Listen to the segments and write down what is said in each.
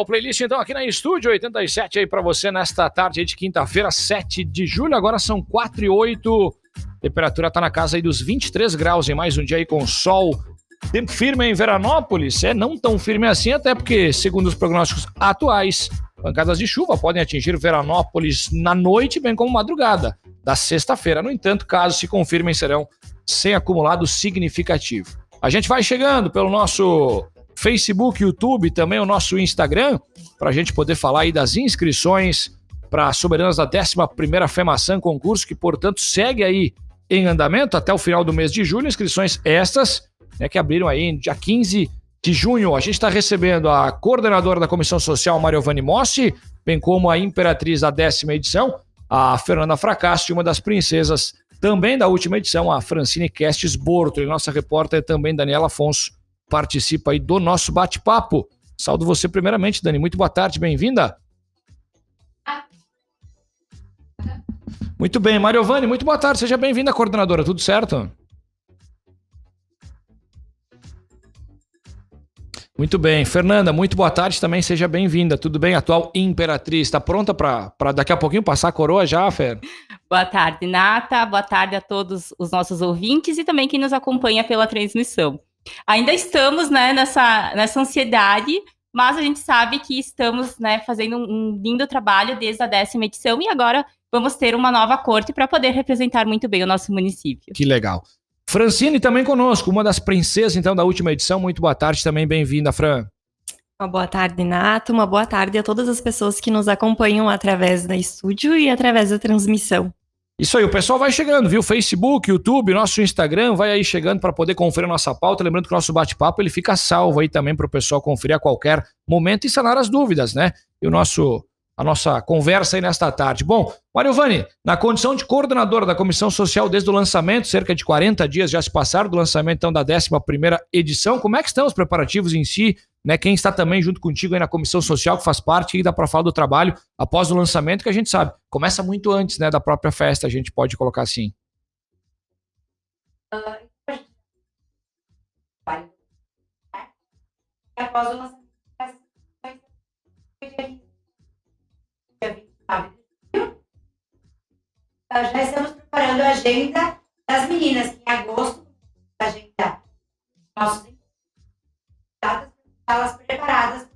O playlist então aqui na Estúdio 87 aí para você nesta tarde de quinta-feira, 7 de julho. Agora são 4 e 8. Temperatura tá na casa aí dos 23 graus em mais um dia aí com sol. Tempo firme em Veranópolis. É não tão firme assim, até porque, segundo os prognósticos atuais, pancadas de chuva podem atingir Veranópolis na noite, bem como madrugada da sexta-feira. No entanto, caso se confirmem, serão sem acumulado significativo. A gente vai chegando pelo nosso Facebook, YouTube, também o nosso Instagram, para a gente poder falar aí das inscrições para Soberanas da 11ª FEMAÇã concurso, que, portanto, segue aí em andamento até o final do mês de julho. Inscrições estas, né, que abriram aí dia 15 de junho. A gente está recebendo a coordenadora da Comissão Social, Mariovani Mossi, bem como a imperatriz da décima edição, a Fernanda Fracassi, uma das princesas também da última edição, a Francine Kestes Borto, e nossa repórter também, Daniela Afonso, participa aí do nosso bate-papo. Saldo você primeiramente, Dani. Muito boa tarde, bem-vinda. Muito bem, Mariovani, muito boa tarde. Seja bem-vinda, coordenadora. Tudo certo? Muito bem. Fernanda, muito boa tarde também. Seja bem-vinda. Tudo bem, atual imperatriz? Está pronta para daqui a pouquinho passar a coroa já, Fer? Boa tarde, Nata. Boa tarde a todos os nossos ouvintes e também quem nos acompanha pela transmissão. Ainda estamos né, nessa, nessa ansiedade, mas a gente sabe que estamos né, fazendo um lindo trabalho desde a décima edição e agora vamos ter uma nova corte para poder representar muito bem o nosso município. Que legal. Francine também conosco, uma das princesas então da última edição. Muito boa tarde também, bem-vinda, Fran. Uma boa tarde, Nato. Uma boa tarde a todas as pessoas que nos acompanham através da estúdio e através da transmissão. Isso aí, o pessoal vai chegando, viu? Facebook, YouTube, nosso Instagram, vai aí chegando para poder conferir a nossa pauta. Lembrando que o nosso bate-papo ele fica salvo aí também para o pessoal conferir a qualquer momento e sanar as dúvidas, né? E o nosso a nossa conversa aí nesta tarde. Bom, Mariovani, na condição de coordenadora da Comissão Social desde o lançamento, cerca de 40 dias já se passaram do lançamento então, da 11ª edição, como é que estão os preparativos em si? Né, quem está também junto contigo aí na Comissão Social, que faz parte e dá para falar do trabalho após o lançamento, que a gente sabe, começa muito antes né, da própria festa, a gente pode colocar assim. Após o lançamento já estamos preparando a agenda das meninas, em agosto, a agenda nossos elas preparadas.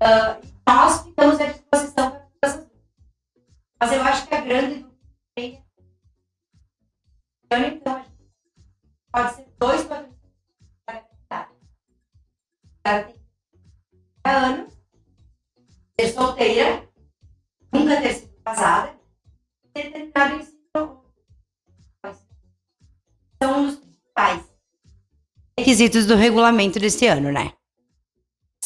Uh, nós ficamos à disposição para todas essas Mas eu acho que a grande dúvida então, pode ser dois patrocínios para Ela tem anos, ser solteira, nunca ter sido casada, ter terminado o ensino são os principais requisitos do regulamento desse ano, né?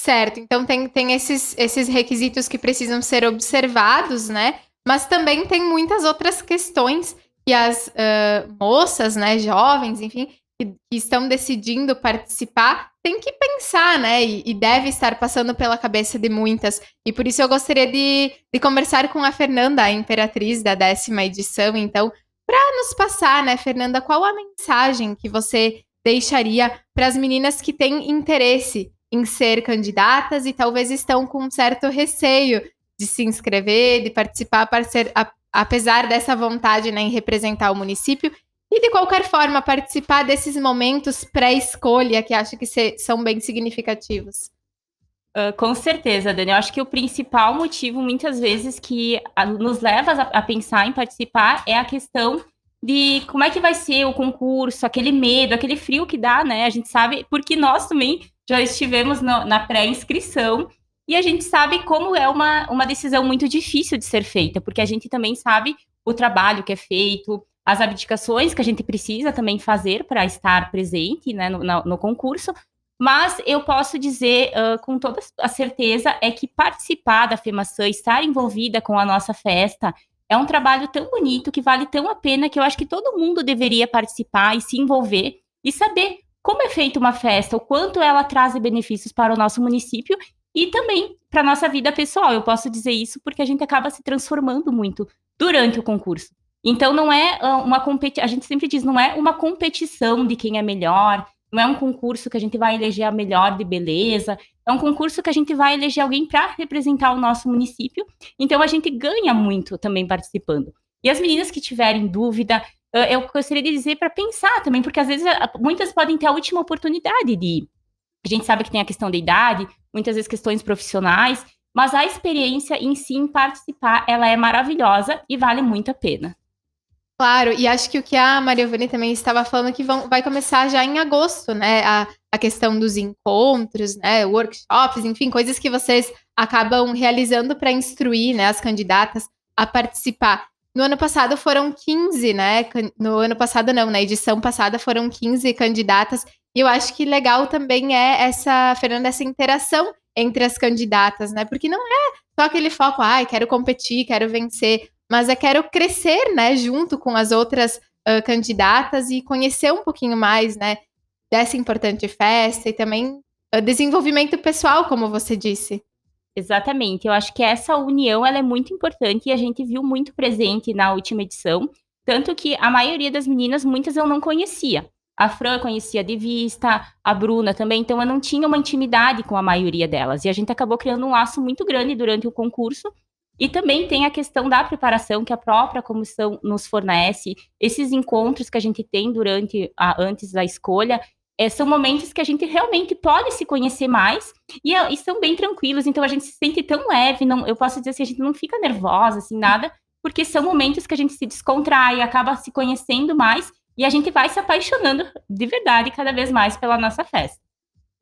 Certo, então tem, tem esses, esses requisitos que precisam ser observados, né? Mas também tem muitas outras questões que as uh, moças, né, jovens, enfim, que, que, estão decidindo participar, têm que pensar, né? E, e, deve estar passando pela cabeça de muitas. E por isso eu gostaria de, de conversar com a Fernanda, a imperatriz da décima edição, então, para nos passar, né, Fernanda, qual a mensagem que você deixaria para as meninas que têm interesse em ser candidatas e talvez estão com um certo receio de se inscrever, de participar, ser, a, apesar dessa vontade né, em representar o município e de qualquer forma participar desses momentos pré-escolha que acho que se, são bem significativos. Uh, com certeza, Dani. Eu acho que o principal motivo, muitas vezes, que a, nos leva a, a, pensar em participar é a questão de como é que vai ser o concurso, aquele medo, aquele frio que dá, né? A gente sabe, porque nós também já estivemos no, na pré-inscrição e a gente sabe como é uma, uma decisão muito difícil de ser feita, porque a gente também sabe o trabalho que é feito, as abdicações que a gente precisa também fazer para estar presente né, no, no, no, concurso, mas eu posso dizer uh, com toda a certeza é que participar da FEMAÇã, estar envolvida com a nossa festa, é um trabalho tão bonito que vale tão a pena que eu acho que todo mundo deveria participar e se envolver e saber como é feita uma festa, o quanto ela traz benefícios para o nosso município e também para a nossa vida pessoal. Eu posso dizer isso porque a gente acaba se transformando muito durante o concurso. Então não é ah, uma competição, a gente sempre diz, não é uma competição de quem é melhor, não é um concurso que a gente vai eleger a melhor de beleza, é um concurso que a gente vai eleger alguém para representar o nosso município. Então a gente ganha muito também participando. E as meninas que tiverem dúvida, eu gostaria de dizer para pensar também, porque às vezes ah, muitas podem ter a última oportunidade de ir. A gente sabe que tem a questão da idade, muitas vezes questões profissionais, mas a experiência em si, em participar, ela é maravilhosa e vale muito a pena. Claro, e acho que o que a Maria Vani também estava falando que vão, vai começar já em agosto, né? A, a questão dos encontros, né? Workshops, enfim, coisas que vocês acabam realizando para instruir né, as candidatas a participar. No ano passado foram 15, né? No ano passado não, na edição passada foram 15 candidatas. E eu acho que legal também é essa, Fernanda, essa interação entre as candidatas, né? Porque não é só aquele foco, ai, ah, quero competir, quero vencer, mas é quero crescer, né, junto com as outras uh, candidatas e conhecer um pouquinho mais, né, dessa importante festa e também uh, desenvolvimento pessoal, como você disse. Exatamente. Eu acho que essa união ela é muito importante e a gente viu muito presente na última edição. Tanto que a maioria das meninas, muitas eu não conhecia. A Fran conhecia de vista, a Bruna também, então eu não tinha uma intimidade com a maioria delas. E a gente acabou criando um laço muito grande durante o concurso. E também tem a questão da preparação que a própria comissão nos fornece, esses encontros que a gente tem durante a, antes da escolha, é, são momentos que a gente realmente pode se conhecer mais e, e, são bem tranquilos, então a gente se sente tão leve, não, eu posso dizer assim, a gente não fica nervosa, assim, nada, porque são momentos que a gente se descontrai, acaba se conhecendo mais e a gente vai se apaixonando de verdade cada vez mais pela nossa festa.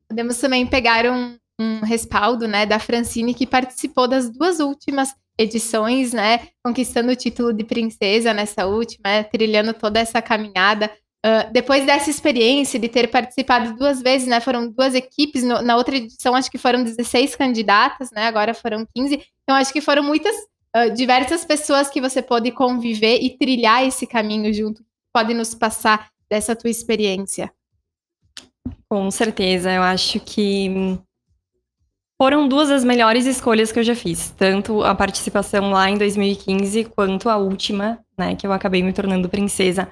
Podemos também pegar um, um respaldo, né, da Francine, que participou das duas últimas edições, né, conquistando o título de princesa nessa última, né, trilhando toda essa caminhada. Uh, depois dessa experiência de ter participado duas vezes, né, foram duas equipes, no, na outra edição acho que foram 16 candidatas, né, agora foram 15, então acho que foram muitas, uh, diversas pessoas que você pôde conviver e trilhar esse caminho junto, pode nos passar dessa tua experiência. Com certeza, eu acho que foram duas das melhores escolhas que eu já fiz, tanto a participação lá em 2015 quanto a última, né, que eu acabei me tornando princesa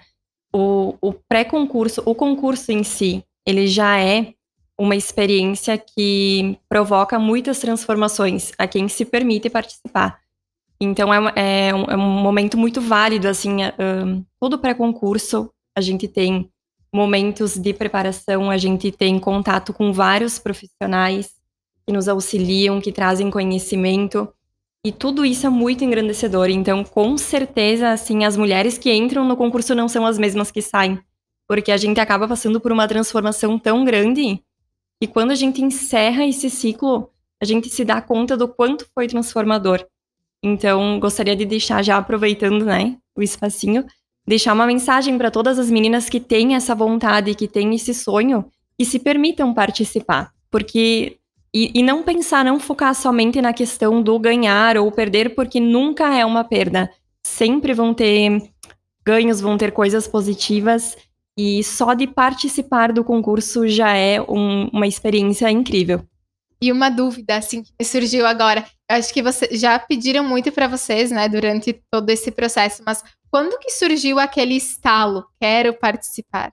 o, o pré-concurso, o concurso em si, ele já é uma experiência que provoca muitas transformações a quem se permite participar. Então, é, é, um, é um, momento muito válido, assim, um, todo pré-concurso, a gente tem momentos de preparação, a gente tem contato com vários profissionais que nos auxiliam, que trazem conhecimento, e tudo isso é muito engrandecedor. Então, com certeza, assim, as mulheres que entram no concurso não são as mesmas que saem. Porque a gente acaba passando por uma transformação tão grande que quando a gente encerra esse ciclo, a gente se dá conta do quanto foi transformador. Então, gostaria de deixar, já aproveitando, né, o espacinho, deixar uma mensagem para todas as meninas que têm essa vontade, que têm esse sonho, que se permitam participar. Porque e, e não pensar, não focar somente na questão do ganhar ou perder, porque nunca é uma perda. Sempre vão ter ganhos, vão ter coisas positivas. E só de participar do concurso já é um, uma experiência incrível. E uma dúvida, assim, que surgiu agora. Eu acho que você, já pediram muito para vocês, né, durante todo esse processo, mas quando que surgiu aquele estalo? Quero participar.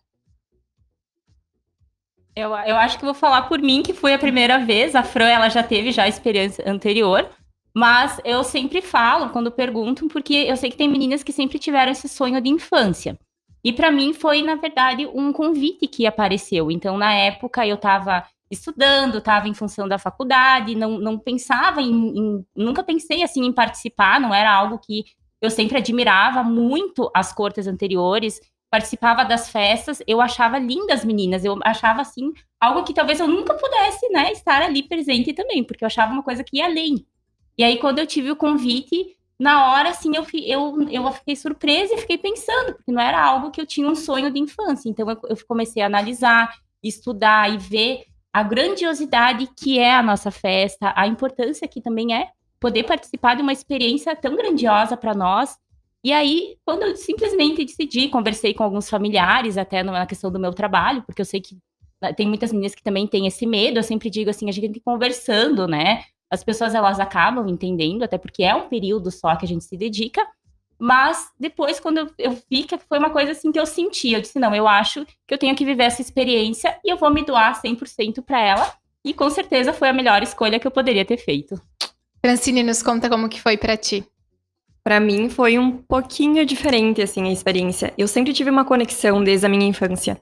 Eu, eu acho que vou falar por mim, que foi a primeira vez. A Fran, ela já teve já a experiência anterior. Mas eu sempre falo, quando perguntam, porque eu sei que tem meninas que sempre tiveram esse sonho de infância. E para mim foi, na verdade, um convite que apareceu. Então, na época, eu estava estudando, estava em função da faculdade, não, não pensava em, em, Nunca pensei assim em participar, não era algo que eu sempre admirava muito as cortes anteriores participava das festas, eu achava lindas meninas, eu achava assim algo que talvez eu nunca pudesse, né, estar ali presente também, porque eu achava uma coisa que ia além. E aí quando eu tive o convite, na hora, assim, eu, eu, eu fiquei surpresa e fiquei pensando, porque não era algo que eu tinha um sonho de infância. Então, eu, eu comecei a analisar, estudar e ver a grandiosidade que é a nossa festa, a importância que também é poder participar de uma experiência tão grandiosa para nós. E aí, quando eu simplesmente decidi, conversei com alguns familiares, até na questão do meu trabalho, porque eu sei que né, tem muitas meninas que também têm esse medo, eu sempre digo assim, a gente tem que ir conversando, né? As pessoas elas acabam entendendo, até porque é um período só que a gente se dedica. Mas depois, quando eu, eu vi que foi uma coisa assim que eu senti, eu disse: não, eu acho que eu tenho que viver essa experiência e eu vou me doar 100% para ela. E com certeza foi a melhor escolha que eu poderia ter feito. Francine, nos conta como que foi para ti. Para mim foi um pouquinho diferente assim a experiência. Eu sempre tive uma conexão desde a minha infância,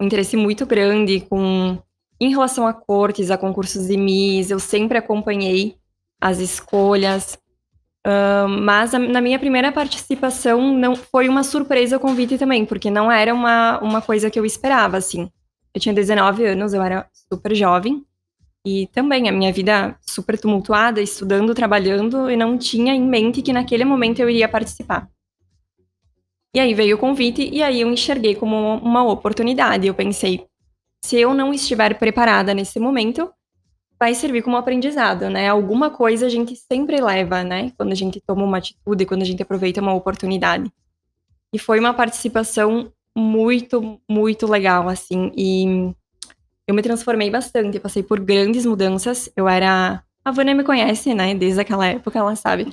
um interesse muito grande com em relação a cortes, a concursos de Miss, eu sempre acompanhei as escolhas, uh, mas a, na minha primeira participação não foi uma surpresa o convite também, porque não era uma, uma coisa que eu esperava, assim. Eu tinha 19 anos, eu era super jovem, e também a minha vida super tumultuada, estudando, trabalhando, e não tinha em mente que naquele momento eu iria participar. E aí veio o convite, e aí eu enxerguei como uma oportunidade. Eu pensei, se eu não estiver preparada nesse momento, vai servir como aprendizado, né? Alguma coisa a gente sempre leva, né? Quando a gente toma uma atitude, quando a gente aproveita uma oportunidade. E foi uma participação muito, muito legal, assim. E eu me transformei bastante, passei por grandes mudanças. Eu era. A Vânia me conhece, né? Desde aquela época, ela sabe.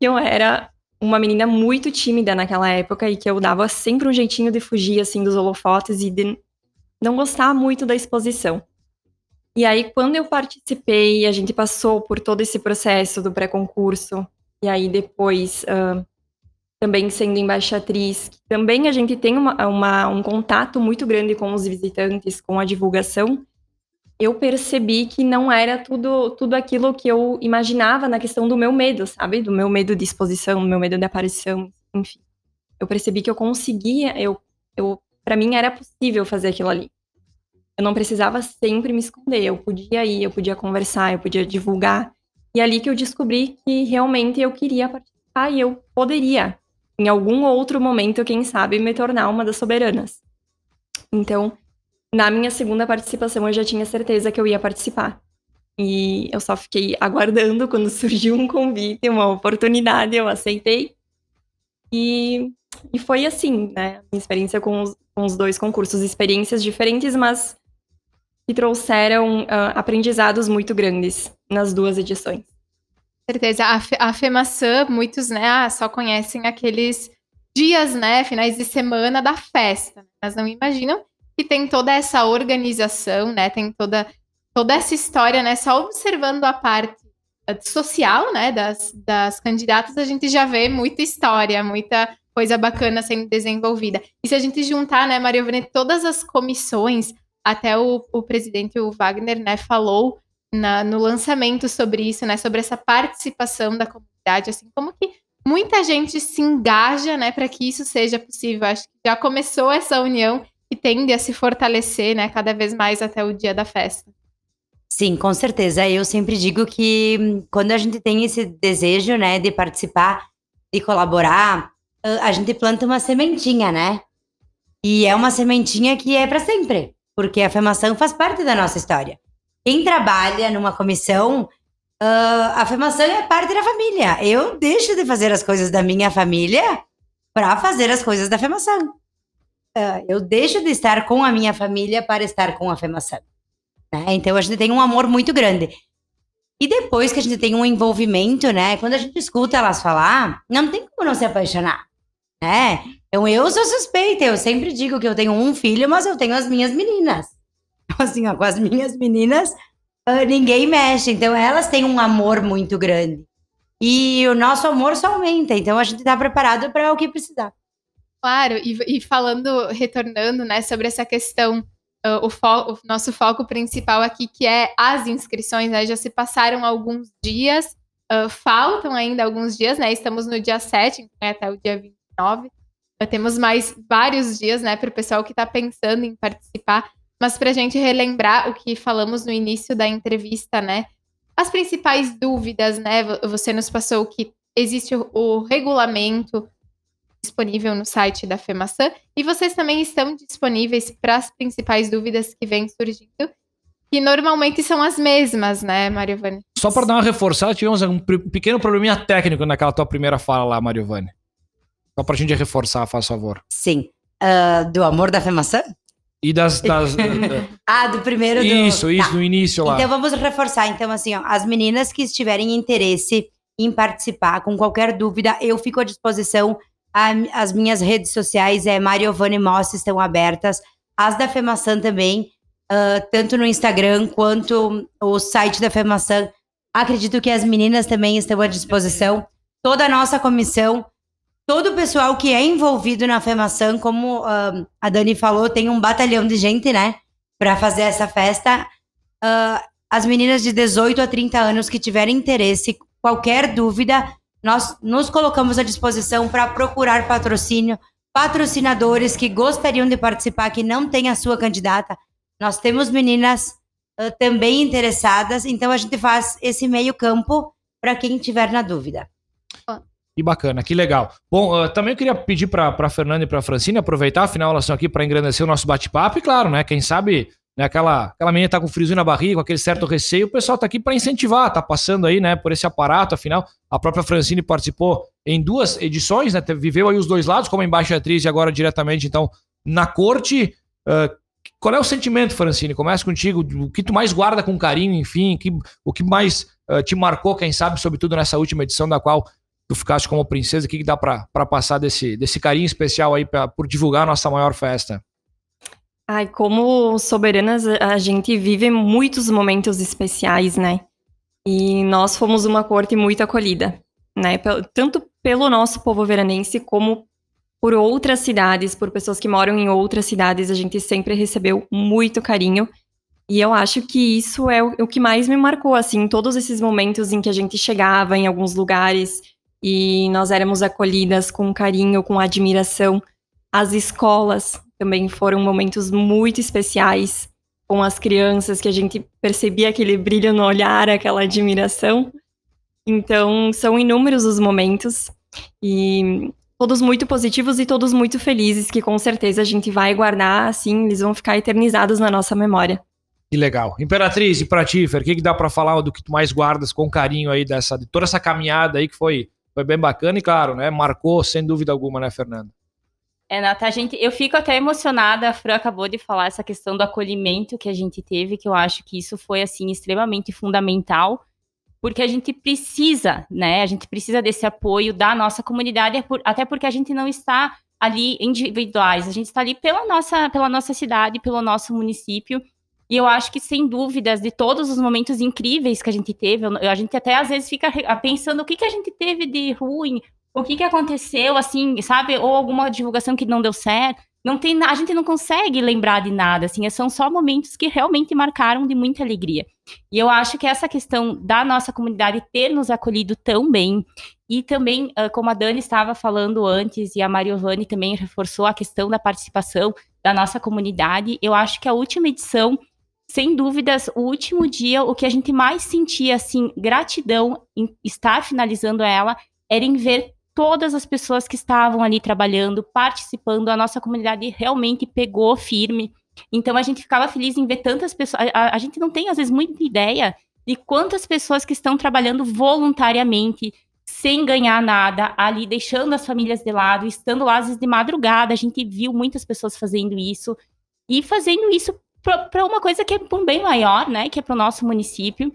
Eu era uma menina muito tímida naquela época e que eu dava sempre um jeitinho de fugir, assim, dos holofotes e de não gostava muito da exposição. E aí, quando eu participei, a gente passou por todo esse processo do pré-concurso, e aí depois uh, também sendo embaixatriz, também a gente tem uma, uma, um contato muito grande com os visitantes, com a divulgação. Eu percebi que não era tudo, tudo aquilo que eu imaginava na questão do meu medo, sabe? Do meu medo de exposição, do meu medo de aparição, enfim. Eu percebi que eu conseguia, eu, eu para mim era possível fazer aquilo ali. Eu não precisava sempre me esconder, eu podia ir, eu podia conversar, eu podia divulgar. E é ali que eu descobri que realmente eu queria participar e eu poderia, em algum outro momento, quem sabe, me tornar uma das soberanas. Então, na minha segunda participação, eu já tinha certeza que eu ia participar. E eu só fiquei aguardando quando surgiu um convite, uma oportunidade, eu aceitei. E, e foi assim, né? Minha experiência com os, com os dois concursos, experiências diferentes, mas que trouxeram uh, aprendizados muito grandes nas duas edições. Certeza. A, a FEMAÇã, muitos, né, ah, só conhecem aqueles dias, né, finais de semana da festa, mas não imaginam que tem toda essa organização, né, tem toda, toda essa história, né, só observando a parte eh, social, né, das, das candidatas, a gente já vê muita história, muita coisa bacana sendo desenvolvida. E se a gente juntar, né, Maria Vene, todas as comissões, até o, o presidente, o Wagner, né, falou na, no lançamento sobre isso, né, sobre essa participação da comunidade, assim, como que muita gente se engaja, né, para que isso seja possível. Acho que já começou essa união e tende a se fortalecer, né, cada vez mais até o dia da festa. Sim, com certeza. Eu sempre digo que hum, quando a gente tem esse desejo, né, de participar, de colaborar, a gente planta uma sementinha, né? E é uma sementinha que é para sempre, porque a afirmação faz parte da nossa história. Quem trabalha numa comissão, uh, a afirmação é parte da família. Eu deixo de fazer as coisas da minha família para fazer as coisas da afirmação. Uh, eu deixo de estar com a minha família para estar com a afirmação. Né? Então a gente tem um amor muito grande. E depois que a gente tem um envolvimento, né? Quando a gente escuta elas falar, não tem como não se apaixonar né? Então eu sou suspeita, eu sempre digo que eu tenho um filho, mas eu tenho as minhas meninas. Assim, ó, com as minhas meninas, uh, ninguém mexe. Então elas têm um amor muito grande. E o nosso amor só aumenta, então a gente está preparado para o que precisar. Claro, e, e, falando, retornando, né, sobre essa questão, uh, o, fo o, nosso foco principal aqui, que é as inscrições, né, já se passaram alguns dias, uh, faltam ainda alguns dias, né, estamos no dia 7, então é até o dia 20 9. Temos mais vários dias, né, para o pessoal que está pensando em participar. Mas para a gente relembrar o que falamos no início da entrevista, né? As principais dúvidas, né? Você nos passou que existe o, o regulamento disponível no site da FEMAÇã e vocês também estão disponíveis para as principais dúvidas que vêm surgindo, que normalmente são as mesmas, né, Mariovane? Só para dar uma reforçada, tivemos um pequeno probleminha técnico naquela tua primeira fala lá, Mariovane. Só para a gente reforçar, faz favor. Sim. Uh, do amor da FEMAÇã? E das. das ah, do primeiro do... Isso, isso, tá. no início lá. Então vamos reforçar. Então, assim, ó, as meninas que estiverem interesse em participar, com qualquer dúvida, eu fico à disposição a, as minhas redes sociais é Mariovane Moss estão abertas. As da FEMAÇã também, uh, tanto no Instagram quanto o site da FEMAÇã. Acredito que as meninas também estão à disposição. Toda a nossa comissão, todo o pessoal que é envolvido na FEMAÇã, como uh, a Dani falou, tem um batalhão de gente, né, para fazer essa festa. Uh, as meninas de 18 a 30 anos que tiverem interesse, qualquer dúvida, nós nos colocamos à disposição para procurar patrocínio, patrocinadores que gostariam de participar, que não têm a sua candidata. Nós temos meninas uh, também interessadas, então a gente faz esse meio campo para quem tiver na dúvida. Que bacana, que legal. Bom, uh, também eu queria pedir para a Fernanda e para a Francine aproveitar, afinal elas estão aqui para engrandecer o nosso bate-papo e, claro, né, quem sabe né, aquela, aquela menina tá com friozinho na barriga, com aquele certo receio, o pessoal tá aqui para incentivar, tá passando aí, né, por esse aparato, afinal, a própria Francine participou em duas edições, né, viveu aí os dois lados, como embaixatriz e agora diretamente, então, na corte. Uh, qual é o sentimento, Francine? Começa contigo, o que tu mais guarda com carinho, enfim, que, o que mais uh, te marcou, quem sabe, sobretudo nessa última edição da qual tu ficaste como princesa, o que, que dá para passar desse, desse carinho especial aí pra, por divulgar a nossa maior festa? Ai, como soberanas, a gente vive muitos momentos especiais, né? E nós fomos uma corte muito acolhida, né? Tanto pelo nosso povo veranense, como por outras cidades, por pessoas que moram em outras cidades, a gente sempre recebeu muito carinho. E eu acho que isso é o, que mais me marcou, assim, todos esses momentos em que a gente chegava em alguns lugares e nós éramos acolhidas com carinho, com admiração. As escolas, também foram momentos muito especiais com as crianças, que a gente percebia aquele brilho no olhar, aquela admiração. Então, são inúmeros os momentos e todos muito positivos e todos muito felizes, que com certeza a gente vai guardar, assim, eles vão ficar eternizados na nossa memória. Que legal. Imperatriz, e pra ti, Fer, o que, que dá para falar do que tu mais guardas com carinho aí dessa, de toda essa caminhada aí que foi, foi bem bacana e, claro, né, marcou sem dúvida alguma, né, Fernando? É, Nata, a gente, eu fico até emocionada, a Fran acabou de falar essa questão do acolhimento que a gente teve, que eu acho que isso foi, assim, extremamente fundamental, porque a gente precisa, né, a gente precisa desse apoio da nossa comunidade, é até porque a gente não está ali individuais, a gente está ali pela nossa, pela nossa cidade, pelo nosso município, e eu acho que, sem dúvidas, de todos os momentos incríveis que a gente teve, a gente até às vezes fica pensando o que, que a gente teve de ruim, o que, que aconteceu, assim, sabe? Ou alguma divulgação que não deu certo. Não tem, a gente não consegue lembrar de nada, assim, são só momentos que realmente marcaram de muita alegria. E eu acho que essa questão da nossa comunidade ter nos acolhido tão bem, e também, como a Dani estava falando antes, e a Mariovani também reforçou a questão da participação da nossa comunidade, eu acho que a última edição, sem dúvidas, o último dia, o que a gente mais sentia, assim, gratidão em estar finalizando ela, era em ver todas as pessoas que estavam ali trabalhando, participando, a nossa comunidade realmente pegou firme. Então a gente ficava feliz em ver tantas pessoas. A, a, gente não tem, às vezes, muita ideia de quantas pessoas que estão trabalhando voluntariamente, sem ganhar nada, ali deixando as famílias de lado, estando lá às vezes de madrugada. A gente viu muitas pessoas fazendo isso e fazendo isso para uma coisa que é bem maior, né? Que é para o nosso município,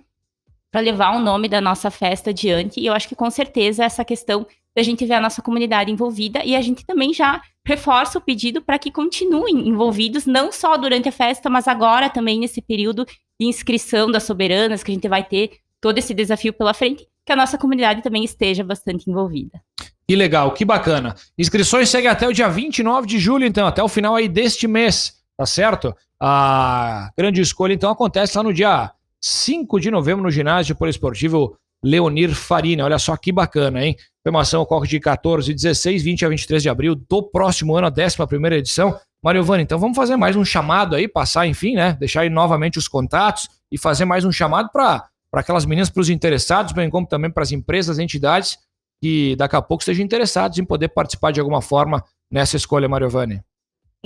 para levar o nome da nossa festa adiante. E eu acho que com certeza essa questão da gente ver a nossa comunidade envolvida e a gente também já reforça o pedido para que continuem envolvidos, não só durante a festa, mas agora também nesse período de inscrição das soberanas, que a gente vai ter todo esse desafio pela frente, que a nossa comunidade também esteja bastante envolvida. Que legal, que bacana. Inscrições seguem até o dia 29 de julho, então, até o final aí deste mês, tá certo? A grande escolha, então, acontece lá no dia 5 de novembro no ginásio poliesportivo Leonir Farina. Olha só que bacana, hein? Formação ocorre de 14, 16, 20 a 23 de abril do próximo ano, a 11 edição. Mariovani, então vamos fazer mais um chamado aí, passar, enfim, né? Deixar aí novamente os contatos e fazer mais um chamado para aquelas meninas, para os interessados, bem como também para as empresas, entidades que daqui a pouco estejam interessados em poder participar de alguma forma nessa escolha, Mariovani.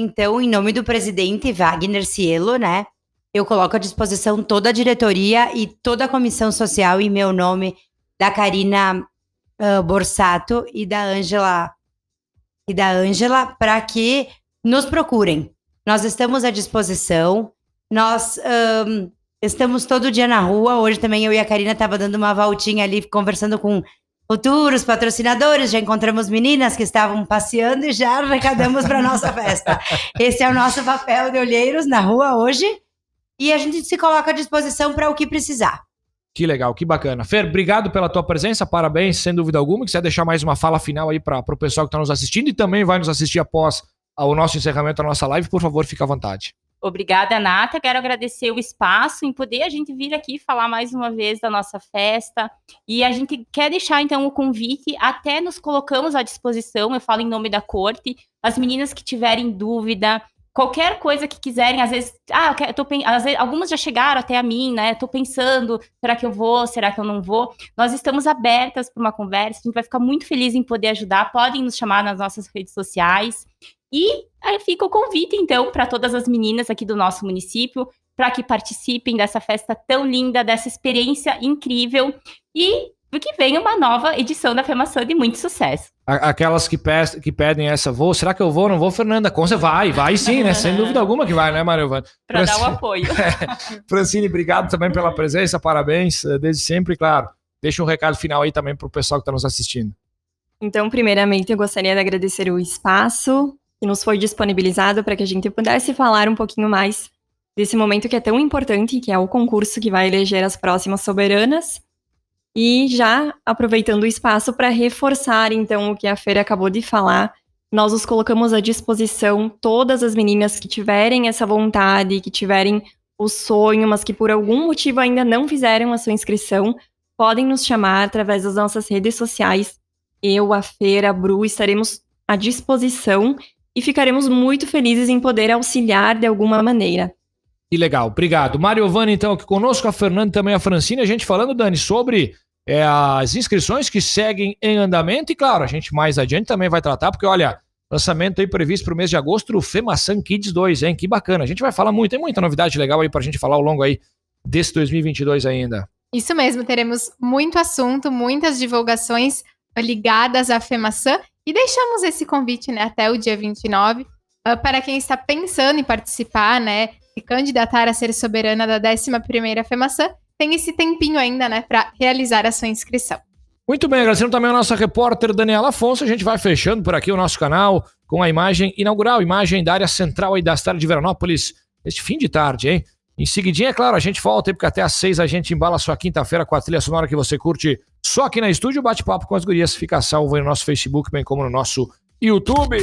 Então, em nome do presidente Wagner Cielo, né, eu coloco à disposição toda a diretoria e toda a comissão social em meu nome, da Karina uh, Borsato e da Ângela e da Ângela para que nos procurem. Nós estamos à disposição. Nós um, estamos todo dia na rua. Hoje também eu e a Karina tava dando uma voltinha ali, conversando com futuros patrocinadores. Já encontramos meninas que estavam passeando e já arrecadamos para nossa festa. Esse é o nosso papel de olheiros na rua hoje. E a gente se coloca à disposição para o que precisar. Que legal, que bacana. Fer, obrigado pela tua presença, parabéns, sem dúvida alguma. Quiser deixar mais uma fala final aí para o pessoal que está nos assistindo e também vai nos assistir após o nosso encerramento da nossa live, por favor, fique à vontade. Obrigada, Nata. Quero agradecer o espaço em poder a gente vir aqui falar mais uma vez da nossa festa. E a gente quer deixar, então, o convite. Até nos colocamos à disposição, eu falo em nome da corte. As meninas que tiverem dúvida, qualquer coisa que quiserem, às vezes, ah, eu tô, às vezes, algumas já chegaram até a mim, né? Tô pensando, será que eu vou, será que eu não vou? Nós estamos abertas para uma conversa, a gente vai ficar muito feliz em poder ajudar. Podem nos chamar nas nossas redes sociais. E aí fica o convite, então, para todas as meninas aqui do nosso município, para que participem dessa festa tão linda, dessa experiência incrível. E porque vem uma nova edição da Femação de muito sucesso. Aquelas que, pe que pedem essa, vou, será que eu vou? Não vou, Fernanda? Com você vai, vai sim, né? Sem dúvida alguma que vai, né, Mario Para dar o apoio. É. Francine, obrigado também pela presença, parabéns, eh, desde sempre, claro. Deixa um recado final aí também para o pessoal que está nos assistindo. Então, primeiramente, eu gostaria de agradecer o espaço que nos foi disponibilizado para que a gente pudesse falar um pouquinho mais desse momento que é tão importante, que é o concurso que vai eleger as próximas soberanas e já aproveitando o espaço para reforçar, então, o que a Feira acabou de falar, nós os colocamos à disposição todas as meninas que tiverem essa vontade, que tiverem o sonho, mas que por algum motivo ainda não fizeram a sua inscrição, podem nos chamar através das nossas redes sociais. Eu, a Feira, a Bru, estaremos à disposição e ficaremos muito felizes em poder auxiliar de alguma maneira. Que legal, obrigado. Mário Vani, então, aqui conosco, a Fernanda e também a Francine, a gente falando, Dani, sobre é, as inscrições que seguem em andamento e, claro, a gente mais adiante também vai tratar, porque, olha, lançamento aí previsto para o mês de agosto, o FEMASAN Kids 2, hein? Que bacana. A gente vai falar muito, tem muita novidade legal aí para a gente falar ao longo aí desse 2022 ainda. Isso mesmo, teremos muito assunto, muitas divulgações ligadas à FEMASAN e deixamos esse convite né, até o dia 29 uh, para quem está pensando em participar, né, se candidatar a ser soberana da 11ª FEMAÇã, tem esse tempinho ainda, né, para realizar a sua inscrição. Muito bem, agradecendo também a nossa repórter Daniela Afonso. A gente vai fechando por aqui o nosso canal com a imagem inaugural, imagem da área central aí da cidade de Veranópolis, este fim de tarde, hein? Em seguidinha, é claro, a gente volta, porque até às seis a gente embala a sua quinta-feira com a trilha sonora que você curte só aqui na estúdio. Bate-papo com as gurias fica salvo aí no nosso Facebook, bem como no nosso YouTube.